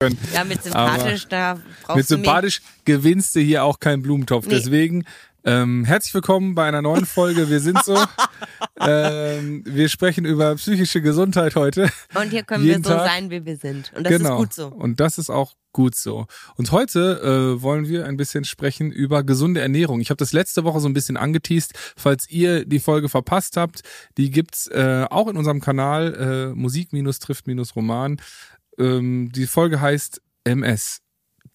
können. Ja, mit sympathisch, da brauchst Mit sympathisch gewinnst du hier auch keinen Blumentopf. Nee. Deswegen ähm, herzlich willkommen bei einer neuen Folge. Wir sind so. ähm, wir sprechen über psychische Gesundheit heute. Und hier können wir jeden so Tag. sein, wie wir sind. Und das genau. ist gut so. Und das ist auch gut so. Und heute äh, wollen wir ein bisschen sprechen über gesunde Ernährung. Ich habe das letzte Woche so ein bisschen angeteased. Falls ihr die Folge verpasst habt, die gibt's äh, auch in unserem Kanal äh, Musik-trifft-roman. Ähm, die Folge heißt MS.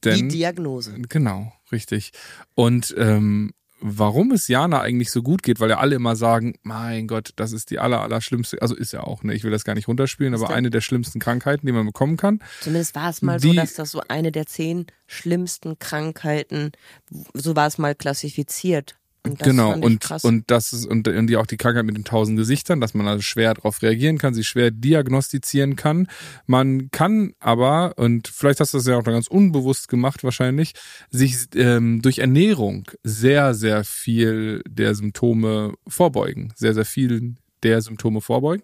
Die Denn Diagnose. Genau, richtig. Und ähm, warum es Jana eigentlich so gut geht, weil ja alle immer sagen, mein Gott, das ist die aller, aller schlimmste, also ist ja auch, ne, ich will das gar nicht runterspielen, aber eine der schlimmsten Krankheiten, die man bekommen kann. Zumindest war es mal Die- so, dass das so eine der zehn schlimmsten Krankheiten, so war es mal klassifiziert. Und genau, und, und das ist, und, und die auch die Krankheit mit den tausend Gesichtern, dass man also schwer darauf reagieren kann, sie schwer diagnostizieren kann. Man kann aber, und vielleicht hast du das ja auch noch ganz unbewusst gemacht wahrscheinlich, sich ähm, durch Ernährung sehr, sehr viel der Symptome vorbeugen. Sehr, sehr vielen der Symptome vorbeugen.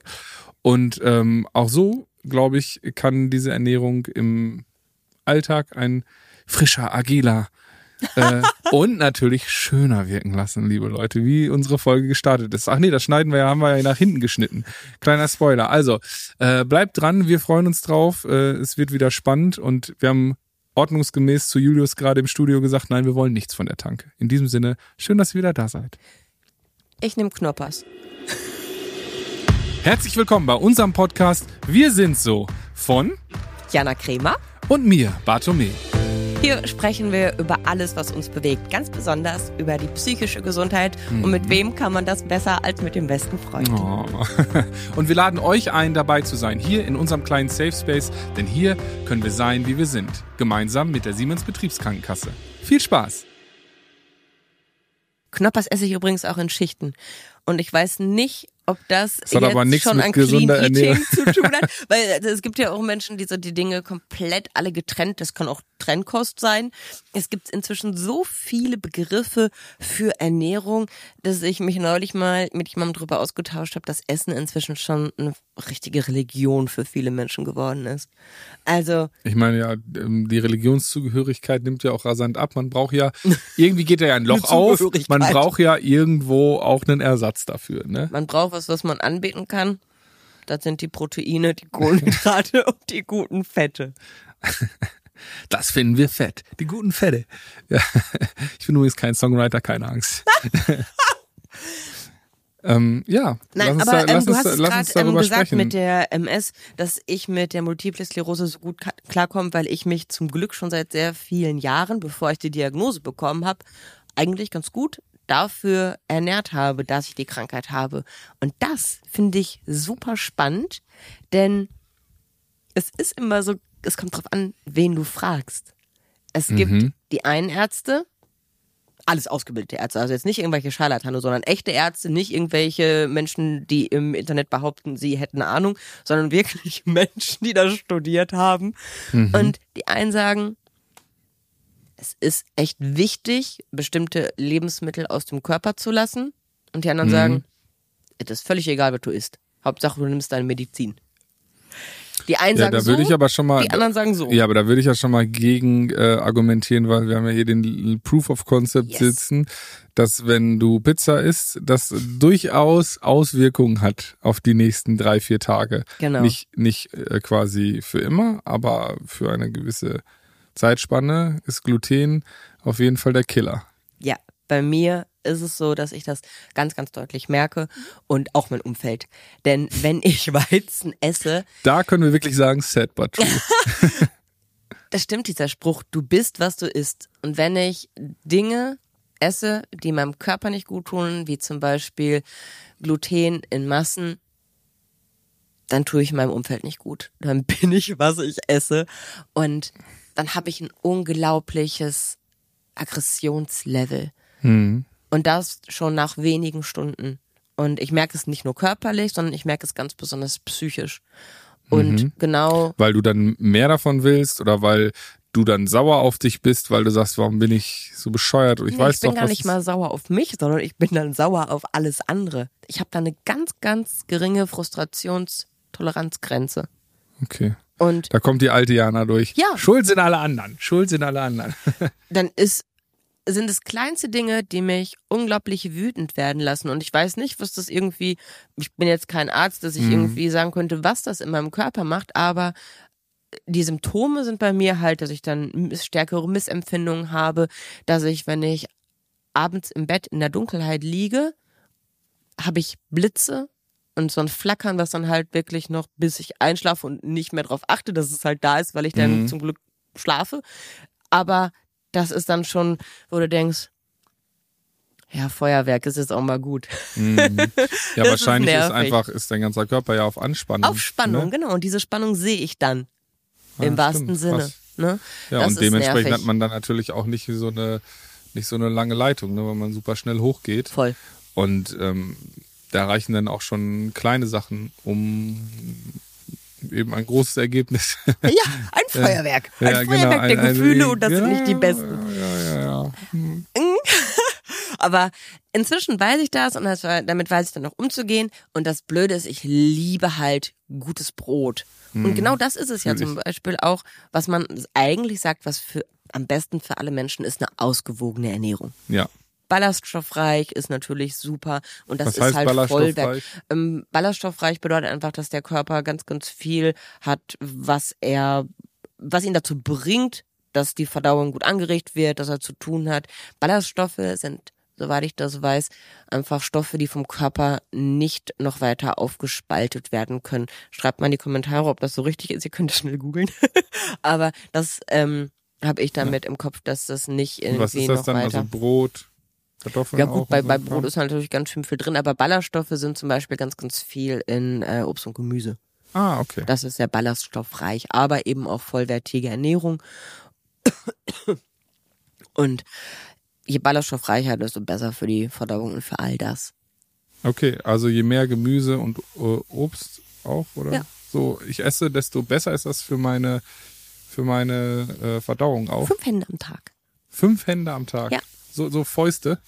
Und ähm, auch so, glaube ich, kann diese Ernährung im Alltag ein frischer, agiler äh, und natürlich schöner wirken lassen, liebe Leute, wie unsere Folge gestartet ist. Ach nee, das schneiden wir ja, haben wir ja nach hinten geschnitten. Kleiner Spoiler. Also, äh, bleibt dran, wir freuen uns drauf. Äh, es wird wieder spannend und wir haben ordnungsgemäß zu Julius gerade im Studio gesagt, nein, wir wollen nichts von der Tanke. In diesem Sinne, schön, dass ihr wieder da seid. ich nehme Knoppers. Herzlich willkommen bei unserem Podcast Wir sind so von Jana Kremer. und mir, Bartome. Hier sprechen wir über alles, was uns bewegt. Ganz besonders über die psychische Gesundheit. Und Mhm. mit wem kann man das besser als mit dem besten Freund? Oh. Und wir laden euch ein, dabei zu sein, hier in unserem kleinen Safe Space, denn hier können wir sein, wie wir sind, gemeinsam mit der Siemens Betriebskrankenkasse. Viel Spaß! Knoppers esse ich übrigens auch in Schichten. Und ich weiß nicht, ob das, Das hat jetzt aber nichts schon mit an Clean gesunder Eating Ernährung. zu tun hat. Weil also, es gibt ja auch Menschen, die so die Dinge komplett alle getrennt, das kann auch Trennkost sein. Es gibt inzwischen so viele Begriffe für Ernährung, dass ich mich neulich mal mit jemandem darüber ausgetauscht habe, dass Essen inzwischen schon eine richtige Religion für viele Menschen geworden ist. Also Ich meine ja, ähm, die Religionszugehörigkeit nimmt ja auch rasant ab. Man braucht ja, irgendwie geht da ja ein Loch auf. Man braucht ja irgendwo auch einen Ersatz dafür, ne? Man braucht was, was man anbeten kann. Das sind die Proteine, die Kohlenhydrate und die guten Fette. Das finden wir fett. Die guten Fette. Ja. Ich bin übrigens kein Songwriter, keine Angst. ähm, ja, Nein, lass uns, aber da, ähm, lass du uns, lass uns gerade ähm, darüber gesagt sprechen. mit der MS, dass ich mit der Multiple Sklerose so gut klarkomme, weil ich mich zum Glück schon seit sehr vielen Jahren, bevor ich die Diagnose bekommen habe, eigentlich ganz gut dafür ernährt habe, dass ich die Krankheit habe. Und das finde ich super spannend, denn es ist immer so, es kommt drauf an, wen du fragst. Es gibt Mhm. die einen Ärzte, alles ausgebildete Ärzte, also jetzt nicht irgendwelche Scharlatane, sondern echte Ärzte, nicht irgendwelche Menschen, die im Internet behaupten, sie hätten eine Ahnung, sondern wirklich Menschen, die das studiert haben. Mhm. Und die einen sagen, es ist echt wichtig, bestimmte Lebensmittel aus dem Körper zu lassen. Und die anderen Mhm. sagen, es ist völlig egal, was du isst. Hauptsache, du nimmst deine Medizin. Die einen Ja, sagen da so, würde ich aber schon mal. die anderen sagen so. Ja, aber da würde ich ja schon mal gegen äh, argumentieren, weil wir haben ja hier den Proof of Concept Yes. sitzen, dass wenn du Pizza isst, das durchaus Auswirkungen hat auf die nächsten drei, vier Tage. Genau. Nicht, nicht äh, quasi für immer, aber für eine gewisse Zeitspanne ist Gluten auf jeden Fall der Killer. Ja, bei mir ist es so, dass ich das ganz, ganz deutlich merke und auch mein Umfeld. Denn wenn ich Weizen esse, Da können wir wirklich sagen, sad but true. das stimmt dieser Spruch, du bist, was du isst. Und wenn ich Dinge esse, die meinem Körper nicht gut tun, wie zum Beispiel Gluten in Massen, dann tue ich meinem Umfeld nicht gut. Dann bin ich, was ich esse. Und dann habe ich ein unglaubliches Aggressionslevel. hm. Und das schon nach wenigen Stunden. Und ich merke es nicht nur körperlich, sondern ich merke es ganz besonders psychisch. Und Mhm. genau, Weil du dann mehr davon willst oder weil du dann sauer auf dich bist, weil du sagst, warum bin ich so bescheuert? Und ich nee, weiß ich bin doch, gar nicht mal sauer auf mich, sondern ich bin dann sauer auf alles andere. Ich habe da eine ganz, ganz geringe Frustrationstoleranzgrenze. Okay. Und Da kommt die alte Jana durch. Ja. Schuld sind alle anderen. Schuld sind alle anderen. dann ist, sind es kleinste Dinge, die mich unglaublich wütend werden lassen. Und ich weiß nicht, was das irgendwie, ich bin jetzt kein Arzt, dass ich Mhm. irgendwie sagen könnte, was das in meinem Körper macht, aber die Symptome sind bei mir halt, dass ich dann stärkere Missempfindungen habe, dass ich, wenn ich abends im Bett in der Dunkelheit liege, habe ich Blitze und so ein Flackern, was dann halt wirklich noch, bis ich einschlafe und nicht mehr drauf achte, dass es halt da ist, weil ich dann Mhm. zum Glück schlafe. Aber das ist dann schon, wo du denkst, ja, Feuerwerk ist jetzt auch mal gut. Mhm. Ja, ist wahrscheinlich ist, nervig. einfach, ist dein ganzer Körper ja auf Anspannung. Auf Spannung, Ne? genau. Und diese Spannung sehe ich dann. Ja, Im wahrsten stimmt, Sinne. Ne? Ja, Das und ist dementsprechend nervig. hat man dann natürlich auch nicht so eine, nicht so eine lange Leitung, ne, weil man super schnell hochgeht. Voll. Und ähm, da reichen dann auch schon kleine Sachen, um eben ein großes Ergebnis. Ja, ein Feuerwerk. Ein Ja, Feuerwerk genau, der ein- ein- Gefühle und das sind ja, nicht die besten. Ja, ja, ja. Aber inzwischen weiß ich das und das, damit weiß ich dann auch umzugehen. Und das Blöde ist, ich liebe halt gutes Brot. Und genau das ist es ja zum Beispiel auch, was man eigentlich sagt, was für am besten für alle Menschen ist, eine ausgewogene Ernährung. ja. Ballaststoffreich ist natürlich super und das Was ist halt? Vollwerk. Ähm, ballaststoffreich bedeutet einfach, dass der Körper ganz, ganz viel hat, was er, was ihn dazu bringt, dass die Verdauung gut angeregt wird, dass er zu tun hat. Ballaststoffe sind, soweit ich das weiß, einfach Stoffe, die vom Körper nicht noch weiter aufgespaltet werden können. Schreibt mal in die Kommentare, ob das so richtig ist. Ihr könnt es schnell googeln. Aber das ähm, habe ich damit im Kopf, dass das nicht irgendwie was ist das noch dann? weiter. Also Brot, Kartoffeln Ja auch gut, und bei, so bei? Brot ist natürlich ganz schön viel drin, aber Ballaststoffe sind zum Beispiel ganz, ganz viel in äh, Obst und Gemüse. Ah, okay. Das ist sehr ballaststoffreich, aber eben auch vollwertige Ernährung. Und je ballaststoffreicher, desto besser für die Verdauung und für all das. Okay, also je mehr Gemüse und äh, Obst auch, oder? Ja. So, ich esse, desto besser ist das für meine, für meine äh, Verdauung auch. Fünf Hände am Tag. Fünf Hände am Tag. Ja. So, so Fäuste.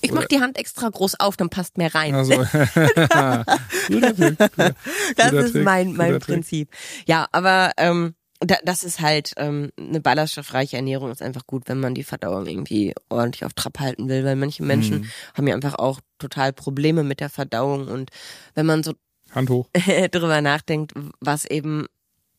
Ich mache die Hand extra groß auf, dann passt mehr rein. Also, guter Trick. Guter, Das guter ist Trick, mein, mein. Prinzip. Ja, aber ähm, da, das ist halt ähm, eine ballaststoffreiche Ernährung ist einfach gut, wenn man die Verdauung irgendwie ordentlich auf Trab halten will, weil manche Menschen Mhm. haben ja einfach auch total Probleme mit der Verdauung und wenn man so Hand hoch. drüber nachdenkt, was eben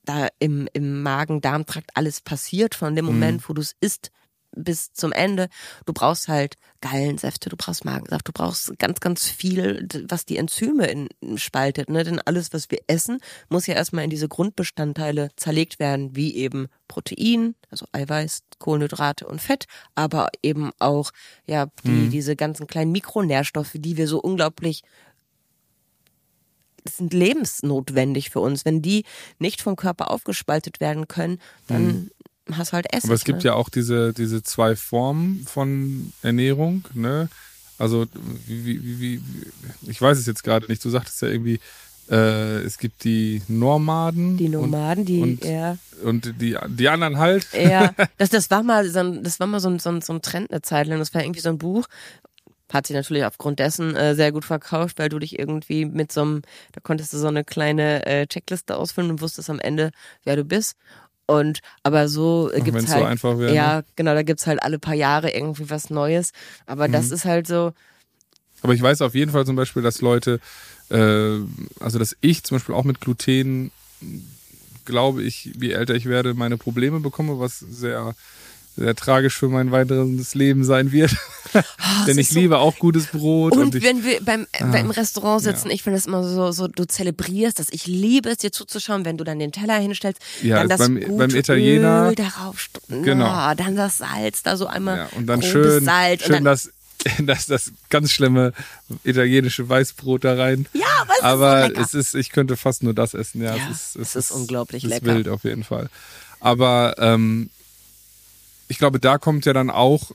da im, im Magen-Darm-Trakt alles passiert, von dem Moment, wo du es isst, bis zum Ende. Du brauchst halt Gallensäfte, du brauchst Magensaft, du brauchst ganz, ganz viel, was die Enzyme in, spaltet. Ne? Denn alles, was wir essen, muss ja erstmal in diese Grundbestandteile zerlegt werden, wie eben Protein, also Eiweiß, Kohlenhydrate und Fett, aber eben auch ja die, diese ganzen kleinen Mikronährstoffe, die wir so unglaublich sind lebensnotwendig für uns. Wenn die nicht vom Körper aufgespaltet werden können, dann hast halt Essig. Aber es gibt ne? ja auch diese, diese zwei Formen von Ernährung, ne? Also, wie, wie, wie, ich weiß es jetzt gerade nicht. Du sagtest ja irgendwie, äh, es gibt die Nomaden. die Nomaden, die und, ja, und, und die, die anderen halt. ja, das, das war mal so ein, das war mal so ein, so ein, so ein Trend eine Zeit lang. Das war irgendwie so ein Buch. Hat sich natürlich aufgrund dessen äh, sehr gut verkauft, weil du dich irgendwie mit so einem, da konntest du so eine kleine äh, Checkliste ausfüllen und wusstest am Ende, wer du bist. Und aber so äh, gibt's wenn's halt so einfach wäre, ne? ja genau, da gibt's halt alle paar Jahre irgendwie was Neues. Aber Mhm. das ist halt so, Aber ich weiß auf jeden Fall zum Beispiel, dass Leute, äh, also dass ich zum Beispiel auch mit Gluten, glaube ich, je älter ich werde, meine Probleme bekomme, was sehr, sehr tragisch für mein weiteres Leben sein wird. Ah, es Denn ich so- liebe auch gutes Brot. Und, Und, ich, wenn wir beim, Ah, beim Restaurant sitzen, ich finde das immer so, so, du zelebrierst das. Ich liebe es, dir zuzuschauen, wenn du dann den Teller hinstellst, Ja, dann das beim- beim Italiener- Öl darauf, Genau. Na, dann das Salz, da so einmal ja, und dann schön, Salz schön und dann, das, das, das ganz schlimme italienische Weißbrot da rein. ja, aber es Aber ist so lecker. es ist, ich könnte fast nur das essen. Ja, Ja, es ist, es ist unglaublich es ist lecker. wild auf jeden Fall. Aber ähm, ich glaube, da kommt ja dann auch,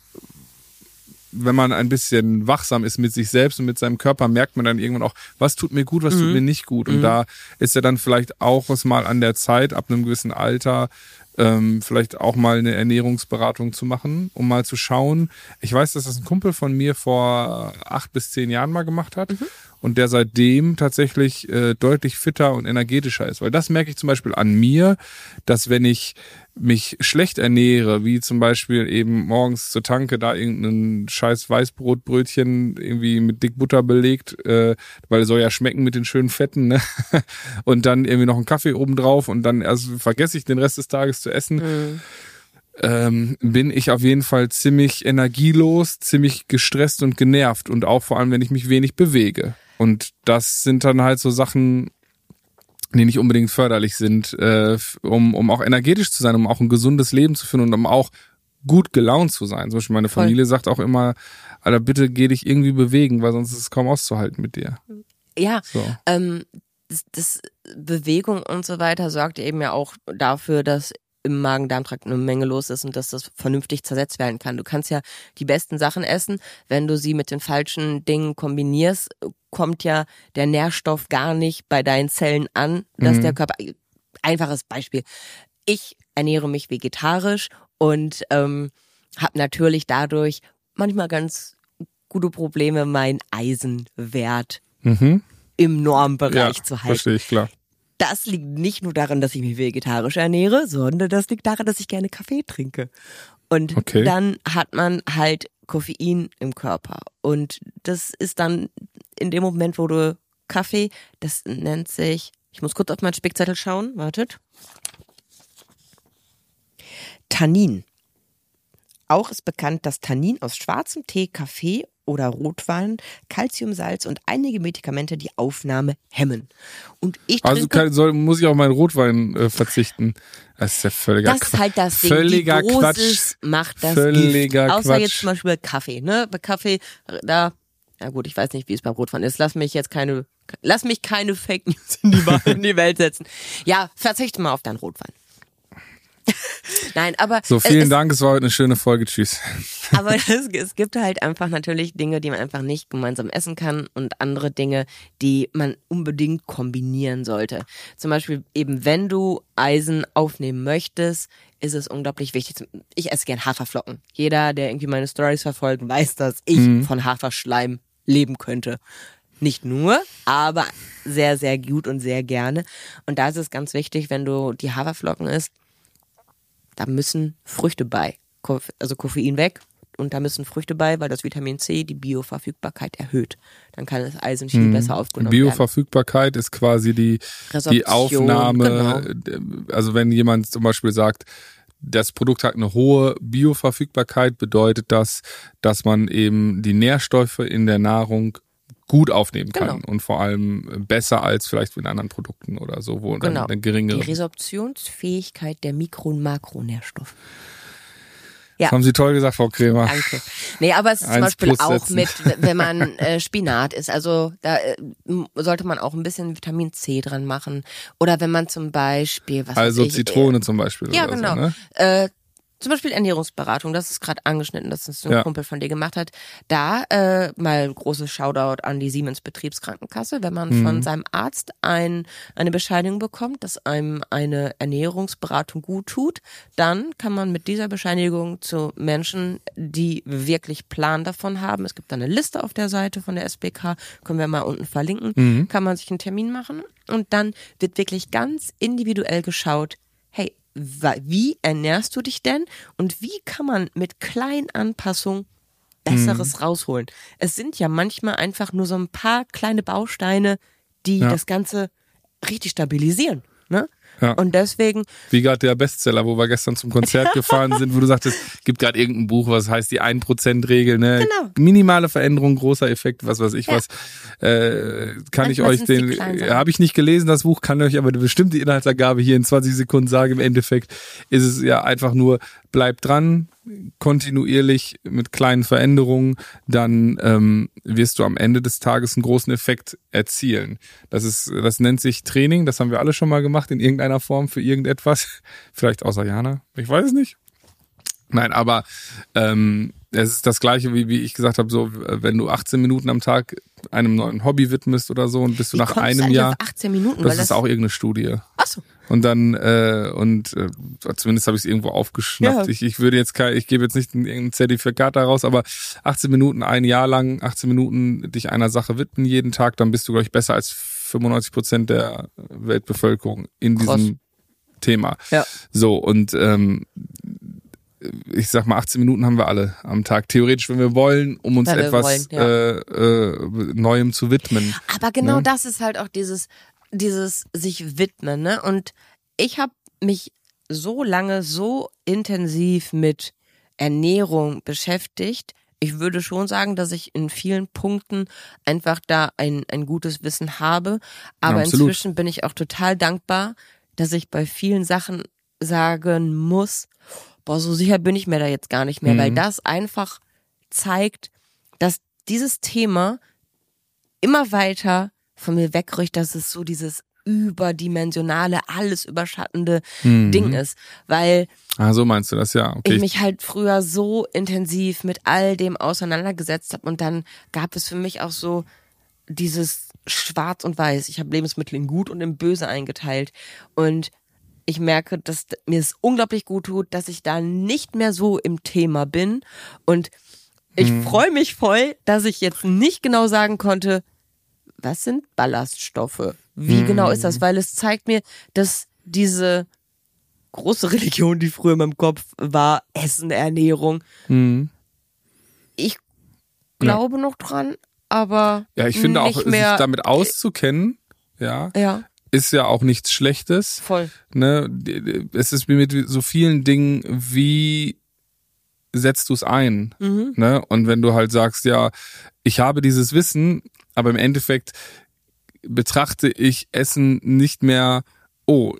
wenn man ein bisschen wachsam ist mit sich selbst und mit seinem Körper, merkt man dann irgendwann auch, was tut mir gut, was Mhm. tut mir nicht gut. Und da ist ja dann vielleicht auch was mal an der Zeit, ab einem gewissen Alter, ähm, vielleicht auch mal eine Ernährungsberatung zu machen, um mal zu schauen. Ich weiß, dass das ein Kumpel von mir vor acht bis zehn Jahren mal gemacht hat. Mhm. Und der seitdem tatsächlich äh, deutlich fitter und energetischer ist. Weil das merke ich zum Beispiel an mir, dass wenn ich mich schlecht ernähre, wie zum Beispiel eben morgens zur Tanke da irgendein scheiß Weißbrotbrötchen irgendwie mit dick Butter belegt, äh, weil es soll ja schmecken mit den schönen Fetten, ne? Und dann irgendwie noch einen Kaffee obendrauf und dann erst vergesse ich den Rest des Tages zu essen. Mhm. Ähm, bin ich auf jeden Fall ziemlich energielos, ziemlich gestresst und genervt und auch vor allem, wenn ich mich wenig bewege. Und das sind dann halt so Sachen, die nicht unbedingt förderlich sind, äh, um, um auch energetisch zu sein, um auch ein gesundes Leben zu führen und um auch gut gelaunt zu sein. Zum Beispiel meine Familie Voll. sagt auch immer, Alter, bitte geh dich irgendwie bewegen, weil sonst ist es kaum auszuhalten mit dir. Ja, so. ähm, das, das Bewegung und so weiter sorgt eben ja auch dafür, dass im Magen-Darm-Trakt eine Menge los ist und dass das vernünftig zersetzt werden kann. Du kannst ja die besten Sachen essen, wenn du sie mit den falschen Dingen kombinierst, kommt ja der Nährstoff gar nicht bei deinen Zellen an, dass mhm. der Körper. Einfaches Beispiel. Ich ernähre mich vegetarisch und ähm, habe natürlich dadurch manchmal ganz gute Probleme, meinen Eisenwert mhm. im Normbereich ja, zu halten. Verstehe ich, klar das liegt nicht nur daran, dass ich mich vegetarisch ernähre, sondern das liegt daran, dass ich gerne Kaffee trinke. Und okay. dann hat man halt Koffein im Körper. Und das ist dann in dem Moment, wo du Kaffee, das nennt sich, ich muss kurz auf meinen Spickzettel schauen, wartet. Tannin. Auch ist bekannt, dass Tannin aus schwarzem Tee, Kaffee oder Rotwein, Calciumsalz und einige Medikamente die Aufnahme hemmen. Und ich also kann, soll, muss ich auf meinen Rotwein äh, verzichten. Das ist ja völliger Quatsch. Das ist halt das Ding. Völliger die Dosis Quatsch. macht das völliger Gift. Außer Quatsch. jetzt zum Beispiel Kaffee. Ne? Bei Kaffee, da, ja gut, ich weiß nicht, wie es beim Rotwein ist. Lass mich jetzt keine, lass mich keine Fake News in die, in die Welt setzen. Ja, verzichte mal auf deinen Rotwein. Nein, aber. So, vielen es, Dank, es war heute eine schöne Folge. Tschüss. Aber es, es gibt halt einfach natürlich Dinge, die man einfach nicht gemeinsam essen kann und andere Dinge, die man unbedingt kombinieren sollte. Zum Beispiel eben, wenn du Eisen aufnehmen möchtest, ist es unglaublich wichtig. Ich esse gern Haferflocken. Jeder, der irgendwie meine Stories verfolgt, weiß, dass ich mhm. von Haferschleim leben könnte. Nicht nur, aber sehr, sehr gut und sehr gerne. Und da ist es ganz wichtig, wenn du die Haferflocken isst, da müssen Früchte bei. Also Koffein weg und da müssen Früchte bei, weil das Vitamin C die Bioverfügbarkeit erhöht. Dann kann das Eisen viel mhm. besser aufgenommen Bioverfügbarkeit werden. ist quasi die, die Aufnahme. Genau. Also wenn jemand zum Beispiel sagt, das Produkt hat eine hohe Bioverfügbarkeit, bedeutet das, dass man eben die Nährstoffe in der Nahrung gut aufnehmen kann genau. und vor allem besser als vielleicht mit anderen Produkten oder so, wo genau. dann eine geringere. Die Resorptionsfähigkeit der Mikro- und Makronährstoffe. Ja. Das haben Sie toll gesagt, Frau Kremer. Danke. Nee, aber es ist zum Beispiel auch mit, wenn man äh, Spinat isst, also da äh, sollte man auch ein bisschen Vitamin C dran machen. Oder wenn man zum Beispiel, was Also ich, Zitrone äh, zum Beispiel. Ja, genau. So, ne? Zum Beispiel Ernährungsberatung, das ist gerade angeschnitten, dass das ein ja. Kumpel von dir gemacht hat. Da äh, mal großes Shoutout an die Siemens Betriebskrankenkasse, wenn man mhm. von seinem Arzt ein, eine Bescheinigung bekommt, dass einem eine Ernährungsberatung gut tut, dann kann man mit dieser Bescheinigung zu Menschen, die wirklich Plan davon haben, es gibt da eine Liste auf der Seite von der SBK, können wir mal unten verlinken, mhm. kann man sich einen Termin machen und dann wird wirklich ganz individuell geschaut, hey, wie ernährst du dich denn und wie kann man mit kleinen Anpassungen Besseres mhm. rausholen? Es sind ja manchmal einfach nur so ein paar kleine Bausteine, die ja. das Ganze richtig stabilisieren. Ja. Und deswegen. Wie gerade der Bestseller, wo wir gestern zum Konzert gefahren sind, wo du sagtest, gibt gerade irgendein Buch, was heißt die 1%-Regel, ne? Genau. Minimale Veränderung, großer Effekt, was weiß ich ja. was. Äh, kann Manchmal ich euch den, habe ich nicht gelesen, das Buch, kann euch aber eine bestimmte Inhaltsergabe hier in 20 Sekunden sagen. Im Endeffekt ist es ja einfach nur, bleibt dran, kontinuierlich mit kleinen Veränderungen, dann ähm, wirst du am Ende des Tages einen großen Effekt erzielen. Das ist, das nennt sich Training, das haben wir alle schon mal gemacht in irgendeiner Form für irgendetwas. Vielleicht außer Jana, ich weiß es nicht. Nein, aber ähm, es ist das gleiche, wie, wie ich gesagt habe, so wenn du 18 Minuten am Tag einem neuen Hobby widmest oder so und bist du wie nach einem Jahr. 18 Minuten, das ist das auch irgendeine Studie. Ach so. Und dann, äh, und äh, zumindest habe ich es irgendwo aufgeschnappt. Ja. Ich, ich würde jetzt kein, ich gebe jetzt nicht ein, irgendein Zertifikat daraus, aber 18 Minuten, ein Jahr lang, 18 Minuten dich einer Sache widmen jeden Tag, dann bist du, glaube ich, besser als 95 Prozent der Weltbevölkerung in Krass. diesem Thema. Ja. So, und ähm, ich sag mal, 18 Minuten haben wir alle am Tag. Theoretisch, wenn wir wollen, um uns wir etwas wollen, ja. äh, äh, Neuem zu widmen. Aber genau Ne? das ist halt auch dieses, dieses sich widmen, ne? Und ich habe mich so lange so intensiv mit Ernährung beschäftigt. Ich würde schon sagen, dass ich in vielen Punkten einfach da ein, ein gutes Wissen habe. Aber Absolut. inzwischen bin ich auch total dankbar, dass ich bei vielen Sachen sagen muss, boah, so sicher bin ich mir da jetzt gar nicht mehr, Mhm. weil das einfach zeigt, dass dieses Thema immer weiter von mir wegrückt, dass es so dieses überdimensionale, alles überschattende Mhm. Ding ist, weil Ah, so meinst du das, ja. Okay. ich mich halt früher so intensiv mit all dem auseinandergesetzt habe und dann gab es für mich auch so dieses Schwarz und Weiß. Ich habe Lebensmittel in Gut und in Böse eingeteilt und ich merke, dass mir es unglaublich gut tut, dass ich da nicht mehr so im Thema bin und ich freue mich voll, dass ich jetzt nicht genau sagen konnte, was sind Ballaststoffe? Wie genau ist das? Weil es zeigt mir, dass diese große Religion, die früher in meinem Kopf war, Essen, Ernährung. Mhm. Ich glaube noch dran, aber Ja, ich finde auch, sich damit auszukennen, ja, ja, ist ja auch nichts Schlechtes. voll. Ne? Es ist wie mit so vielen Dingen, wie setzt du es ein? Mhm. Ne? Und wenn du halt sagst, ja, ich habe dieses Wissen, aber im Endeffekt betrachte ich Essen nicht mehr, oh,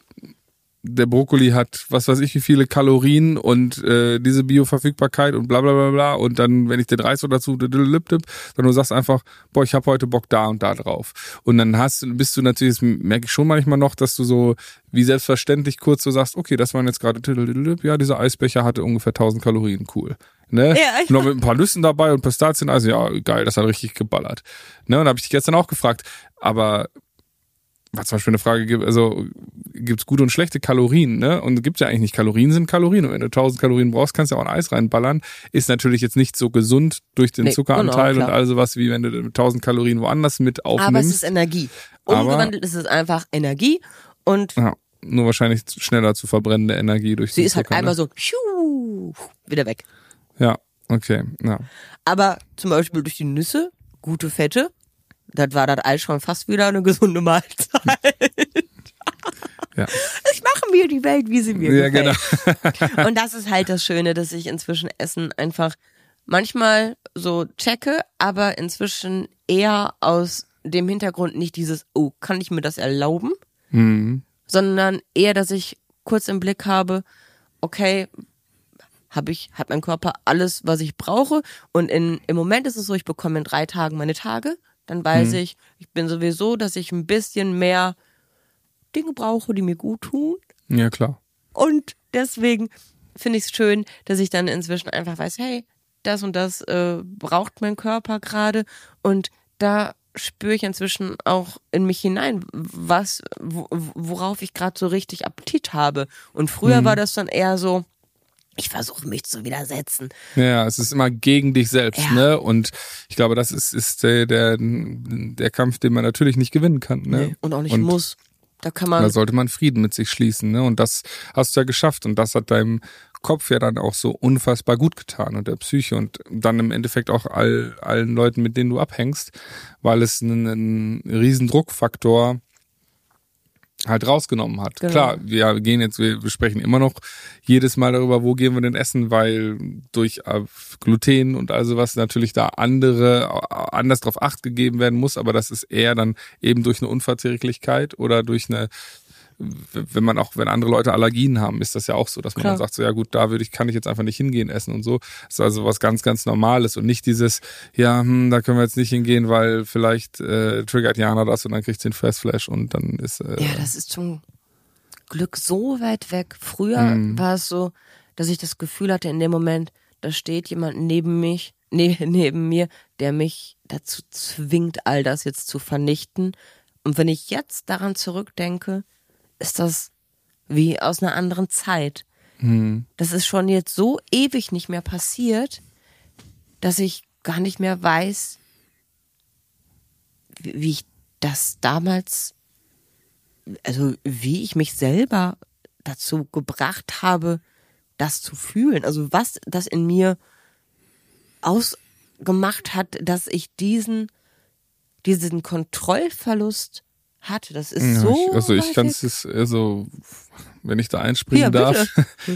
der Brokkoli hat was weiß ich wie viele Kalorien und äh, diese Bioverfügbarkeit und bla bla bla bla und dann, wenn ich den Reis oder dazu, sondern du sagst einfach, boah, ich habe heute Bock da und da drauf. Und dann hast du, bist du natürlich, das merke ich schon manchmal noch, dass du so wie selbstverständlich kurz so sagst, okay, das waren jetzt gerade, ja, dieser Eisbecher hatte ungefähr 1000 Kalorien, cool. Ne? Ja, ich- noch mit ein paar Nüssen dabei und Pistazien, also ja, geil, das hat richtig geballert. Ne? Und da habe ich dich gestern auch gefragt, aber was zum Beispiel eine Frage gibt, also gibt's gute und schlechte Kalorien, ne? Und gibt ja eigentlich nicht Kalorien sind Kalorien. Und wenn du 1000 Kalorien brauchst, kannst du ja auch ein Eis reinballern. Ist natürlich jetzt nicht so gesund durch den Nee, Zuckeranteil genau, und all sowas, wie wenn du 1000 Kalorien woanders mit Aber es aufnimmst. ist Energie. Aber- Umgewandelt ist es einfach Energie und ja, nur wahrscheinlich schneller zu verbrennende Energie durch sie den ist halt Zucker, einmal ne? so tschiu, wieder weg. Ja, okay, ja. Aber zum Beispiel durch die Nüsse, gute Fette, das war das Eis schon fast wieder eine gesunde Mahlzeit. Ja. Ich mache mir die Welt, wie sie mir Ja, genau. gefällt. Und das ist halt das Schöne, dass ich inzwischen Essen einfach manchmal so checke, aber inzwischen eher aus dem Hintergrund nicht dieses, oh, kann ich mir das erlauben? Mhm. sondern eher, dass ich kurz im Blick habe, okay, habe ich, hat mein Körper alles, was ich brauche und in, im Moment ist es so, ich bekomme in drei Tagen meine Tage, dann weiß ich, ich bin sowieso, dass ich ein bisschen mehr Dinge brauche, die mir gut tun Ja, klar. und deswegen finde ich es schön, dass ich dann inzwischen einfach weiß, hey, das und das äh, braucht mein Körper gerade und da spüre ich inzwischen auch in mich hinein, was, wo, worauf ich gerade so richtig Appetit habe. Und früher war das dann eher so, ich versuche mich zu widersetzen. Ja, es ist immer gegen dich selbst, Ja. ne? Und ich glaube, das ist, ist der, der, der Kampf, den man natürlich nicht gewinnen kann, ne? Nee, und auch nicht Und muss. Da kann man. Da sollte man Frieden mit sich schließen, ne? Und das hast du ja geschafft. Und das hat deinem Kopf ja dann auch so unfassbar gut getan und der Psyche und dann im Endeffekt auch all, allen Leuten, mit denen du abhängst, weil es einen, einen riesen Druckfaktor halt rausgenommen hat. Genau. Klar, wir gehen jetzt, wir besprechen immer noch jedes Mal darüber, wo gehen wir denn essen, weil durch äh, Gluten und also was natürlich da andere, äh, anders drauf acht gegeben werden muss, aber das ist eher dann eben durch eine Unverträglichkeit oder durch eine wenn man auch, wenn andere Leute Allergien haben, ist das ja auch so, dass man Klar. dann sagt, so ja gut, da würde ich, kann ich jetzt einfach nicht hingehen essen und so. Das ist also was ganz, ganz Normales und nicht dieses, ja, hm, da können wir jetzt nicht hingehen, weil vielleicht äh, triggert Jana das und dann kriegt sie einen Fressflash und dann ist äh, Ja, das ist zum Glück so weit weg. Früher Mhm. war es so, dass ich das Gefühl hatte, in dem Moment, da steht jemand neben mich, ne, neben mir, der mich dazu zwingt, all das jetzt zu vernichten. Und wenn ich jetzt daran zurückdenke, ist das wie aus einer anderen Zeit. Hm. Das ist schon jetzt so ewig nicht mehr passiert, dass ich gar nicht mehr weiß, wie wie ich das damals, also wie ich mich selber dazu gebracht habe, das zu fühlen. Also was das in mir ausgemacht hat, dass ich diesen, diesen Kontrollverlust hatte. Das ist Ja, so. ich, also ich kann es, also wenn ich da einspringen Ja, darf,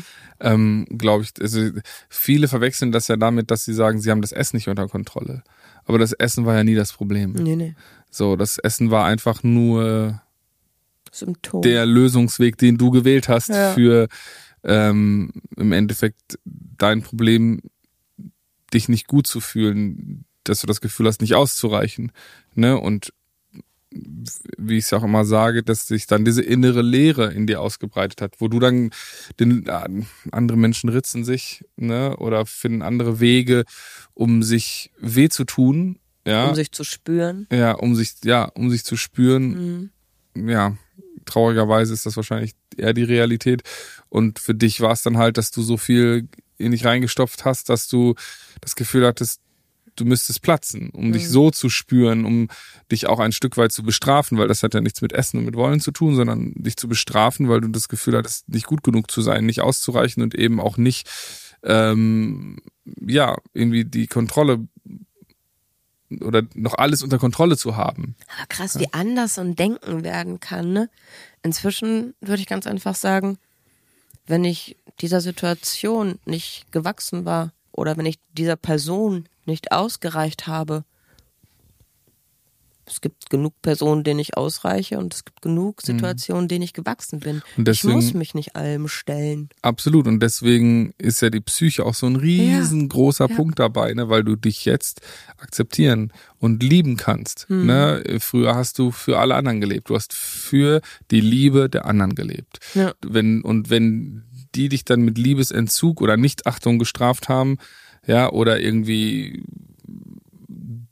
ähm, glaube ich, also viele verwechseln das ja damit, dass sie sagen, sie haben das Essen nicht unter Kontrolle. Aber das Essen war ja nie das Problem. Nee, nee. So, das Essen war einfach nur Symptom. der Lösungsweg, den du gewählt hast Ja. für ähm, im Endeffekt dein Problem, dich nicht gut zu fühlen, dass du das Gefühl hast, nicht auszureichen. Ne? Und wie ich es auch immer sage, dass sich dann diese innere Leere in dir ausgebreitet hat, wo du dann den äh, andere Menschen ritzen sich, ne, oder finden andere Wege, um sich weh zu tun, ja, um sich zu spüren. ja, um sich, ja, um sich zu spüren, Mhm. ja, traurigerweise ist das wahrscheinlich eher die Realität. Und für dich war es dann halt, dass du so viel in dich reingestopft hast, dass du das Gefühl hattest, du müsstest platzen, um dich so zu spüren, um dich auch ein Stück weit zu bestrafen, weil das hat ja nichts mit Essen und mit Wollen zu tun, sondern dich zu bestrafen, weil du das Gefühl hattest, nicht gut genug zu sein, nicht auszureichen und eben auch nicht, ähm, ja, irgendwie die Kontrolle oder noch alles unter Kontrolle zu haben. Aber krass, wie anders so ein Denken werden kann, ne? Inzwischen würde ich ganz einfach sagen, wenn ich dieser Situation nicht gewachsen war oder wenn ich dieser Person nicht ausgereicht habe, es gibt genug Personen, denen ich ausreiche und es gibt genug Situationen, denen ich gewachsen bin. Mhm. Und deswegen- ich muss mich nicht allem stellen. Absolut. Und deswegen ist ja die Psyche auch so ein riesengroßer Punkt dabei, ne, weil du dich jetzt akzeptieren und lieben kannst. Hm. Ne? Früher hast du für alle anderen gelebt. Du hast für die Liebe der anderen gelebt. Ja. Wenn, und wenn die dich dann mit Liebesentzug oder Nichtachtung gestraft haben, ja, oder irgendwie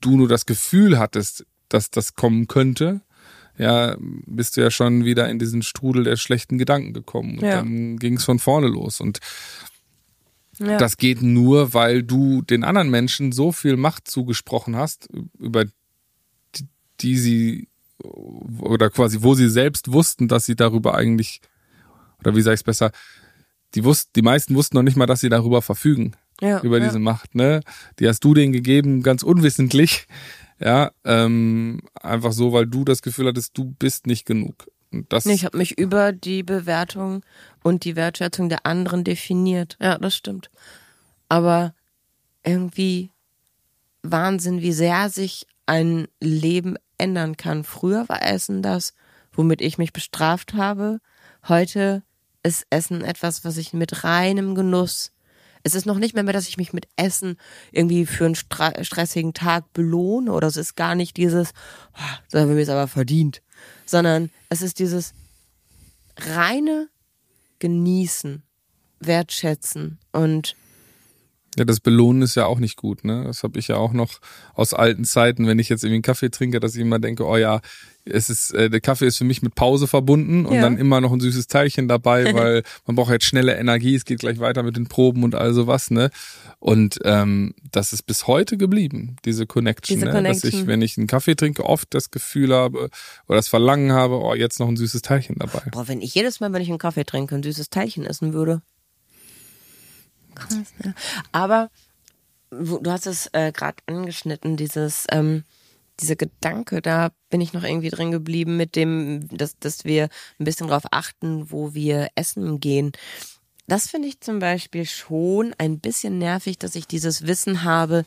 du nur das Gefühl hattest, dass das kommen könnte, ja, bist du ja schon wieder in diesen Strudel der schlechten Gedanken gekommen. Und Ja. dann ging es von vorne los. Und Ja. das geht nur, weil du den anderen Menschen so viel Macht zugesprochen hast, über die, die sie oder quasi, wo sie selbst wussten, dass sie darüber eigentlich, oder wie sage ich es besser, die wussten, die meisten wussten noch nicht mal, dass sie darüber verfügen, ja, über ja. diese Macht, ne? Die hast du denen gegeben, ganz unwissentlich, ja, ähm, einfach so, weil du das Gefühl hattest, du bist nicht genug. Und das Nee, ich habe mich über die Bewertung und die Wertschätzung der anderen definiert. Ja, das stimmt. Aber irgendwie Wahnsinn, wie sehr sich ein Leben ändern kann. Früher war Essen das, womit ich mich bestraft habe. Heute ist Essen etwas, was ich mit reinem Genuss. Es ist noch nicht mehr, mehr, dass ich mich mit Essen irgendwie für einen stra- stressigen Tag belohne oder es ist gar nicht dieses, oh, das haben wir jetzt aber verdient, sondern es ist dieses reine Genießen, Wertschätzen und Ja, das Belohnen ist ja auch nicht gut, ne? Das habe ich ja auch noch aus alten Zeiten, wenn ich jetzt irgendwie einen Kaffee trinke, dass ich immer denke, oh ja, es ist, äh, der Kaffee ist für mich mit Pause verbunden und Ja. dann immer noch ein süßes Teilchen dabei, weil man braucht jetzt schnelle Energie, es geht gleich weiter mit den Proben und all sowas, ne? Und ähm, das ist bis heute geblieben, diese Connection, Diese ne? Dass ich, Connection. wenn ich einen Kaffee trinke, oft das Gefühl habe oder das Verlangen habe, oh, jetzt noch ein süßes Teilchen dabei. boah, wenn ich jedes Mal, wenn ich einen Kaffee trinke, ein süßes Teilchen essen würde. Krass, ne? Aber du hast es äh, gerade angeschnitten, dieses ähm, dieser Gedanke, da bin ich noch irgendwie drin geblieben mit dem, dass, dass wir ein bisschen drauf achten, wo wir essen gehen. Das finde ich zum Beispiel schon ein bisschen nervig, dass ich dieses Wissen habe,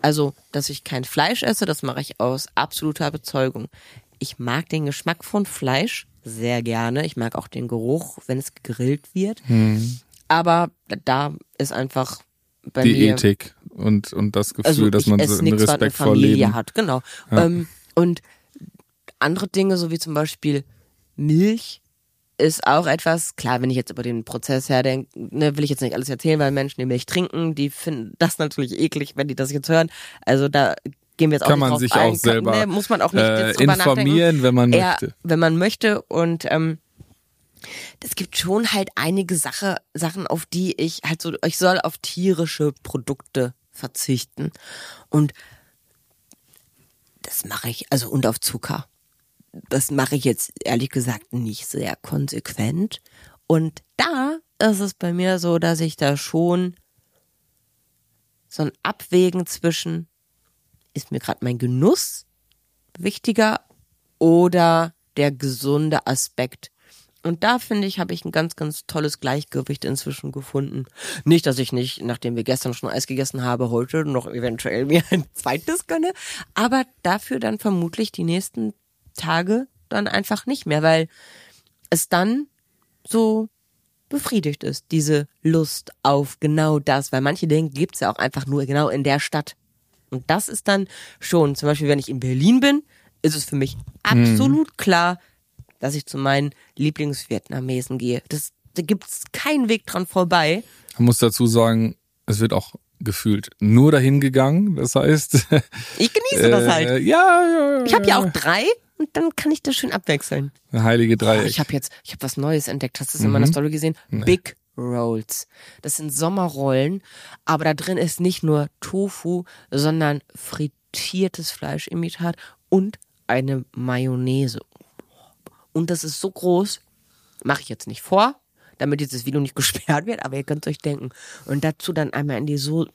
also, dass ich kein Fleisch esse, das mache ich aus absoluter Bezeugung. Ich mag den Geschmack von Fleisch sehr gerne. Ich mag auch den Geruch, wenn es gegrillt wird. Aber da ist einfach bei Die mir Ethik und, und das Gefühl, also dass man so esse einen nichts, was eine Respekt vor Familie Leben hat, genau. Ähm, und andere Dinge, so wie zum Beispiel Milch, ist auch etwas, klar, wenn ich jetzt über den Prozess her denke, ne, will ich jetzt nicht alles erzählen, weil Menschen, die Milch trinken, die finden das natürlich eklig, wenn die das jetzt hören. Also da gehen wir jetzt auch Kann nicht man sich ein. auch selber ne, muss man auch nicht äh, informieren, nachdenken. wenn man möchte. wenn man möchte und ähm, Es gibt schon halt einige Sache, Sachen, auf die ich halt so, ich soll auf tierische Produkte verzichten. Und das mache ich, also und auf Zucker. Das mache ich jetzt ehrlich gesagt nicht sehr konsequent. Und da ist es bei mir so, dass ich da schon so ein Abwägen zwischen, ist mir gerade mein Genuss wichtiger oder der gesunde Aspekt. Und da finde ich, habe ich ein ganz, ganz tolles Gleichgewicht inzwischen gefunden. Nicht, dass ich nicht, nachdem wir gestern schon Eis gegessen haben, heute noch eventuell mir ein zweites gönne, aber dafür dann vermutlich die nächsten Tage dann einfach nicht mehr, weil es dann so befriedigt ist, diese Lust auf genau das, weil manche Dinge gibt's ja auch einfach nur genau in der Stadt. Und das ist dann schon, zum Beispiel, wenn ich in Berlin bin, ist es für mich absolut mhm. klar, dass ich zu meinen Lieblingsvietnamesen gehe. Das, da gibt's keinen Weg dran vorbei. Man muss dazu sagen, es wird auch gefühlt nur dahin gegangen. Das heißt, ich genieße das halt. Äh, ja, ja, ja. Ich habe ja auch drei und dann kann ich das schön abwechseln. Eine heilige Dreieck. Oh, ich habe jetzt, ich habe was Neues entdeckt. Hast du das mhm. in meiner Story gesehen? Nee. Big Rolls. Das sind Sommerrollen, aber da drin ist nicht nur Tofu, sondern frittiertes Fleischimitat und eine Mayonnaise. Und das ist so groß, mache ich jetzt nicht vor, damit dieses Video nicht gesperrt wird, aber ihr könnt euch denken. Und dazu dann einmal in die so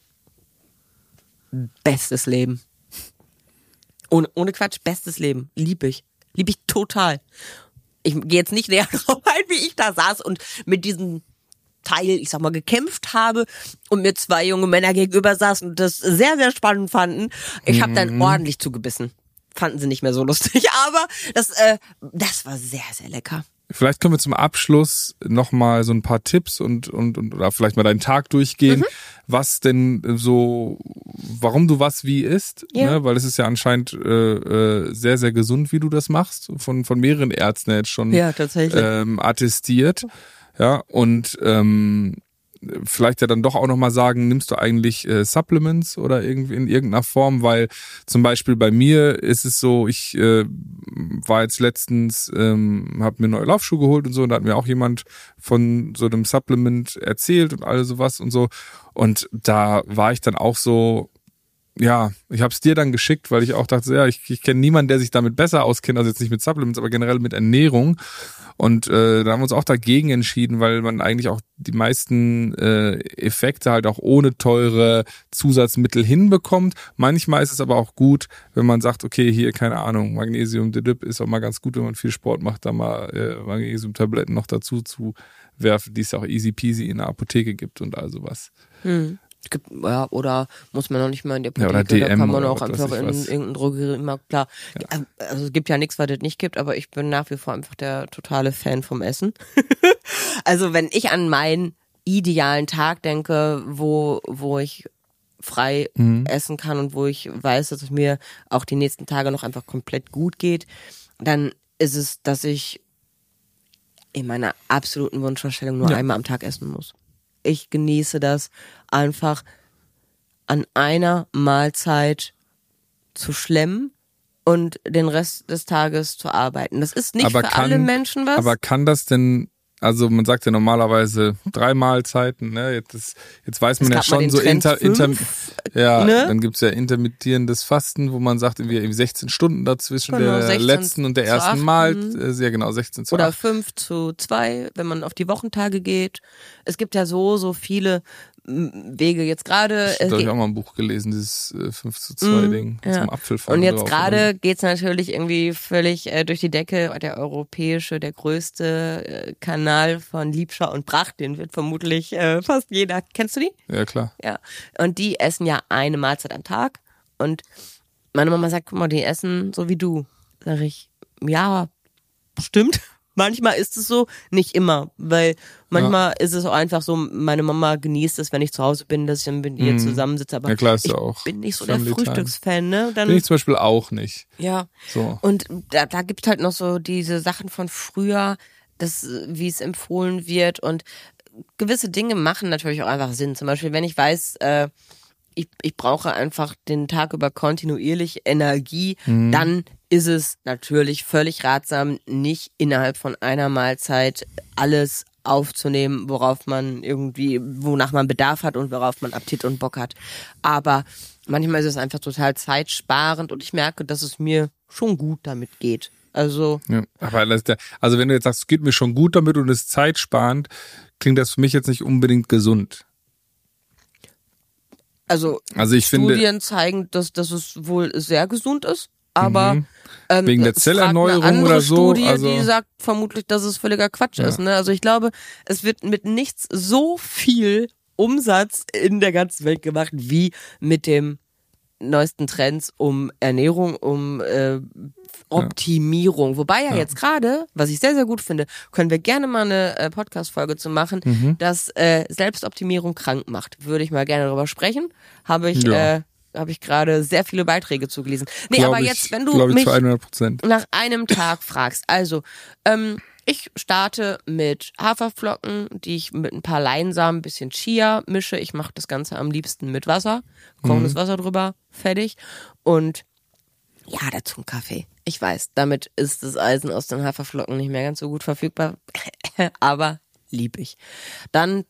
bestes Leben. Ohne, ohne Quatsch, bestes Leben. Lieb ich. Lieb ich total. Ich gehe jetzt nicht näher drauf ein, wie ich da saß und mit diesem Teil, ich sag mal, gekämpft habe und mir zwei junge Männer gegenüber saßen und das sehr, sehr spannend fanden. Ich habe dann mhm. ordentlich zugebissen fanden sie nicht mehr so lustig. Aber das, äh, das war sehr, sehr lecker. Vielleicht können wir zum Abschluss nochmal so ein paar Tipps und, und, und oder vielleicht mal deinen Tag durchgehen, mhm. was denn so, warum du was wie isst, ja. ne? weil es ist ja anscheinend äh, äh, sehr, sehr gesund, wie du das machst, von, von mehreren Ärzten jetzt schon ja, tatsächlich. Ähm, attestiert. Ja, und ähm, vielleicht ja dann doch auch nochmal sagen, nimmst du eigentlich äh, Supplements oder irgendwie in irgendeiner Form, weil zum Beispiel bei mir ist es so, ich äh, war jetzt letztens, ähm, habe mir neue Laufschuhe geholt und so, und da hat mir auch jemand von so einem Supplement erzählt und all sowas und so. Und da war ich dann auch so, ja, ich habe es dir dann geschickt, weil ich auch dachte, ja, ich, ich kenne niemanden, der sich damit besser auskennt, also jetzt nicht mit Supplements, aber generell mit Ernährung. Und äh, da haben wir uns auch dagegen entschieden, weil man eigentlich auch die meisten äh, Effekte halt auch ohne teure Zusatzmittel hinbekommt. Manchmal ist es aber auch gut, wenn man sagt, okay, hier, keine Ahnung, Magnesium Dedip ist auch mal ganz gut, wenn man viel Sport macht, da mal äh, Magnesium-Tabletten noch dazu zu werfen, die es auch easy peasy in der Apotheke gibt und all sowas. Hm gibt, ja, oder muss man noch nicht mal in die Apotheke, ja, oder DM da kann man auch einfach in irgendeinen Drogeriemarkt, klar. Ja. Also es gibt ja nichts, was es nicht gibt, aber ich bin nach wie vor einfach der totale Fan vom Essen. also wenn ich an meinen idealen Tag denke, wo, wo ich frei mhm. essen kann und wo ich weiß, dass es mir auch die nächsten Tage noch einfach komplett gut geht, dann ist es, dass ich in meiner absoluten Wunschvorstellung nur ja. einmal am Tag essen muss ich genieße das einfach an einer Mahlzeit zu schlemmen und den Rest des Tages zu arbeiten. Das ist nicht aber für kann, alle Menschen was. Aber kann das denn also man sagt ja normalerweise drei Mahlzeiten, ne? Jetzt, jetzt weiß man ja schon so inter, inter ja, ne? dann gibt's ja intermittierendes Fasten, wo man sagt, irgendwie 16 Stunden dazwischen genau, der letzten und der ersten Mahl, äh, sehr genau 16 zu Oder 5 zu 2, wenn man auf die Wochentage geht. Es gibt ja so, so viele Wege jetzt gerade. Da habe ich auch mal ein Buch gelesen, dieses äh, 5 zu 2 mm, Ding ja. zum Apfelfall. Und jetzt gerade geht's natürlich irgendwie völlig äh, durch die Decke. Der europäische, der größte äh, Kanal von Liebscher und Pracht, den wird vermutlich äh, fast jeder. Kennst du die? Ja, klar. Ja. Und die essen ja eine Mahlzeit am Tag. Und meine Mama sagt, guck mal, die essen so wie du. Sag ich, ja, stimmt. Manchmal ist es so, nicht immer, weil manchmal ja. ist es auch einfach so, meine Mama genießt es, wenn ich zu Hause bin, dass ich dann mit ihr mhm. zusammensitze, aber ja, klar, ist ich auch bin nicht so der Frühstücksfan, ne? Dann, bin ich zum Beispiel auch nicht. Ja. So. Und da, da gibt halt noch so diese Sachen von früher, das, wie es empfohlen wird und gewisse Dinge machen natürlich auch einfach Sinn. Zum Beispiel, wenn ich weiß, äh, ich, ich brauche einfach den Tag über kontinuierlich Energie, mhm. dann ist es natürlich völlig ratsam, nicht innerhalb von einer Mahlzeit alles aufzunehmen, worauf man irgendwie, wonach man Bedarf hat und worauf man Appetit und Bock hat. Aber manchmal ist es einfach total zeitsparend und ich merke, dass es mir schon gut damit geht. Also. Ja, aber also wenn du jetzt sagst, es geht mir schon gut damit und es ist zeitsparend, klingt das für mich jetzt nicht unbedingt gesund. Also, also ich Studien finde, zeigen, dass, dass es wohl sehr gesund ist, aber Mhm. ähm, Wegen der Zellerneuerung oder so, Studie, also- die sagt vermutlich, dass es völliger Quatsch Ja. ist. Ne? Also ich glaube, es wird mit nichts so viel Umsatz in der ganzen Welt gemacht wie mit dem neuesten Trends um Ernährung, um äh, Optimierung. Wobei ja, Ja. jetzt gerade, was ich sehr, sehr gut finde, können wir gerne mal eine äh, Podcast-Folge zu machen, Mhm. dass äh, Selbstoptimierung krank macht. Würde ich mal gerne darüber sprechen. Habe ich, Ja. äh, habe ich gerade sehr viele Beiträge zugelesen. Nee, glaub aber ich, jetzt, wenn du mich zu 100 Prozent. nach einem Tag fragst. Also, ähm, ich starte mit Haferflocken, die ich mit ein paar Leinsamen, ein bisschen Chia mische. Ich mache das Ganze am liebsten mit Wasser, kochendes Wasser drüber, fertig. Und ja, dazu ein Kaffee. Ich weiß, damit ist das Eisen aus den Haferflocken nicht mehr ganz so gut verfügbar, aber lieb ich. Dann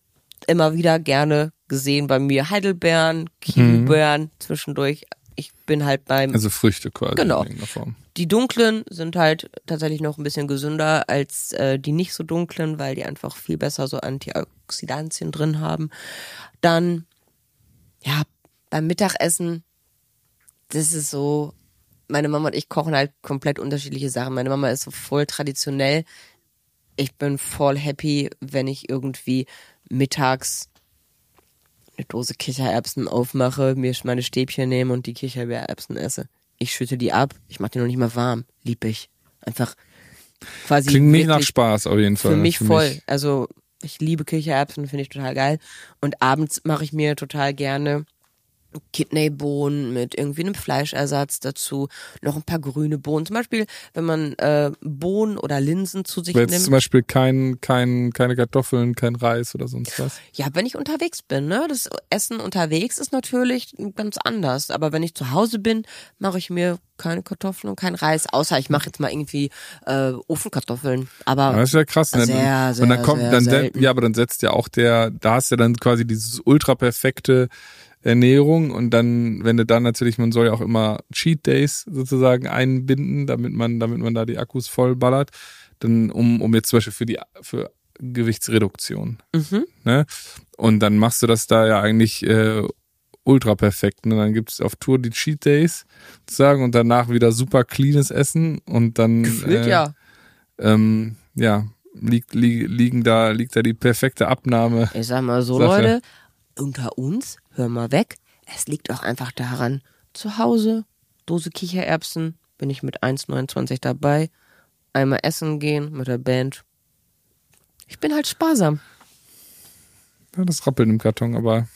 immer wieder gerne gesehen bei mir Heidelbeeren, Kiwibeeren zwischendurch. Ich bin halt beim Also Früchte quasi Genau. die dunklen sind halt tatsächlich noch ein bisschen gesünder als äh, die nicht so dunklen, weil die einfach viel besser so Antioxidantien drin haben. Dann, ja, beim Mittagessen, das ist so, meine Mama und ich kochen halt komplett unterschiedliche Sachen. Meine Mama ist so voll traditionell. Ich bin voll happy, wenn ich irgendwie mittags eine Dose Kichererbsen aufmache, mir meine Stäbchen nehme und die Kichererbsen esse. Ich schütte die ab, ich mache die noch nicht mal warm, lieb ich. Einfach quasi Klingt nicht nach Spaß auf jeden Fall. für mich voll. Also ich liebe Kichererbsen, finde ich total geil. Und abends mache ich mir total gerne Kidneybohnen mit irgendwie einem Fleischersatz dazu, noch ein paar grüne Bohnen. Zum Beispiel, wenn man äh, Bohnen oder Linsen zu sich nimmt. zum Beispiel kein, kein, keine Kartoffeln, kein Reis oder sonst was. Ja, wenn ich unterwegs bin, ne? Das Essen unterwegs ist natürlich ganz anders. Aber wenn ich zu Hause bin, mache ich mir keine Kartoffeln und kein Reis. Außer ich mache jetzt mal irgendwie äh, Ofenkartoffeln. Aber Aber das ist ja krass, ne? Sehr, sehr, und dann kommt, sehr dann, selten. ja, aber dann setzt ja auch der, da hast du ja dann quasi dieses ultra perfekte Ernährung und dann, wenn du dann natürlich, man soll ja auch immer Cheat Days sozusagen einbinden, damit man, damit man da die Akkus voll ballert, dann um, um jetzt zum Beispiel für die, für Gewichtsreduktion, mhm. ne? Und dann machst du das da ja eigentlich äh, ultra perfekt. Ne? Dann gibt's auf Tour die Cheat Days sozusagen und danach wieder super cleanes Essen und dann gefühlt äh, ja. ähm, ja, liegt, li liegen da, liegt da die perfekte Abnahme. Ich sag mal so, Sache. Leute, unter uns, hör mal weg. Es liegt auch einfach daran, zu Hause, Dose Kichererbsen, bin ich mit 1,29 dabei, einmal essen gehen mit der Band. Ich bin halt sparsam. Ja, das rappelt im Karton, aber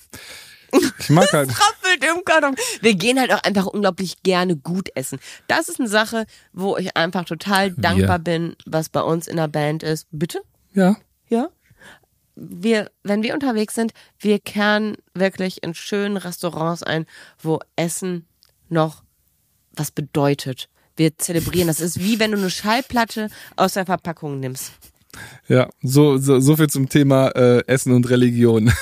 ich mag halt. Rappelt im Karton. Wir gehen halt auch einfach unglaublich gerne gut essen. Das ist eine Sache, wo ich einfach total dankbar bin, was bei uns in der Band ist. Bitte? Ja, Ja. Wir, wenn wir unterwegs sind, wir kehren wirklich in schönen Restaurants ein, wo Essen noch was bedeutet. Wir zelebrieren. Das ist wie wenn du eine Schallplatte aus der Verpackung nimmst. ja, so, so, so viel zum Thema äh, Essen und Religion.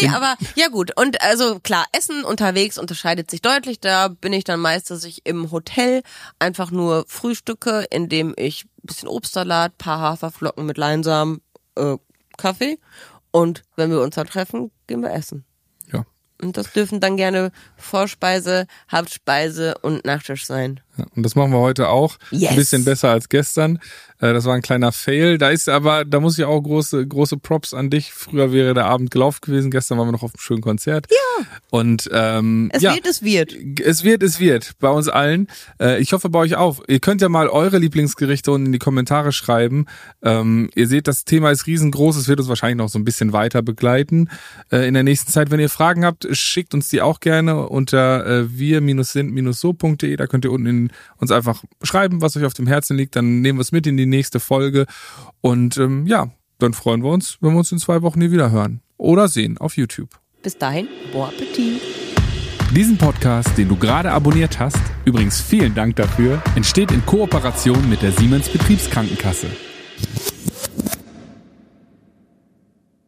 Nee, aber ja gut. Und also klar, Essen unterwegs unterscheidet sich deutlich. Da bin ich dann meist, dass ich im Hotel einfach nur frühstücke, indem ich ein bisschen Obstsalat, paar Haferflocken mit Leinsamen, äh, Kaffee. Und wenn wir uns da treffen, gehen wir essen. ja. Und das dürfen dann gerne Vorspeise, Hauptspeise und Nachtisch sein. Und das machen wir heute auch. Yes. Ein bisschen besser als gestern. Äh, das war ein kleiner Fail. Da ist aber, da muss ich auch große, große Props an dich. Früher wäre der Abend gelaufen gewesen. Gestern waren wir noch auf einem schönen Konzert. Ja. Und ähm, Es ja. wird, es wird. Es wird, es wird, bei uns allen. Äh, ich hoffe bei euch auch. Ihr könnt ja mal eure Lieblingsgerichte unten in die Kommentare schreiben. Ähm, ihr seht, das Thema ist riesengroß. Es wird uns wahrscheinlich noch so ein bisschen weiter begleiten. Äh, in der nächsten Zeit, wenn ihr Fragen habt, schickt uns die auch gerne unter äh, wir-sind-so.de. Da könnt ihr unten in, uns einfach schreiben, was euch auf dem Herzen liegt. Dann nehmen wir es mit in die nächste Folge. Und ähm, ja, dann freuen wir uns, wenn wir uns in zwei Wochen hier wieder hören. Oder sehen auf YouTube. Bis dahin, bon Appetit. Diesen Podcast, den du gerade abonniert hast, übrigens vielen Dank dafür, entsteht in Kooperation mit der Siemens Betriebskrankenkasse.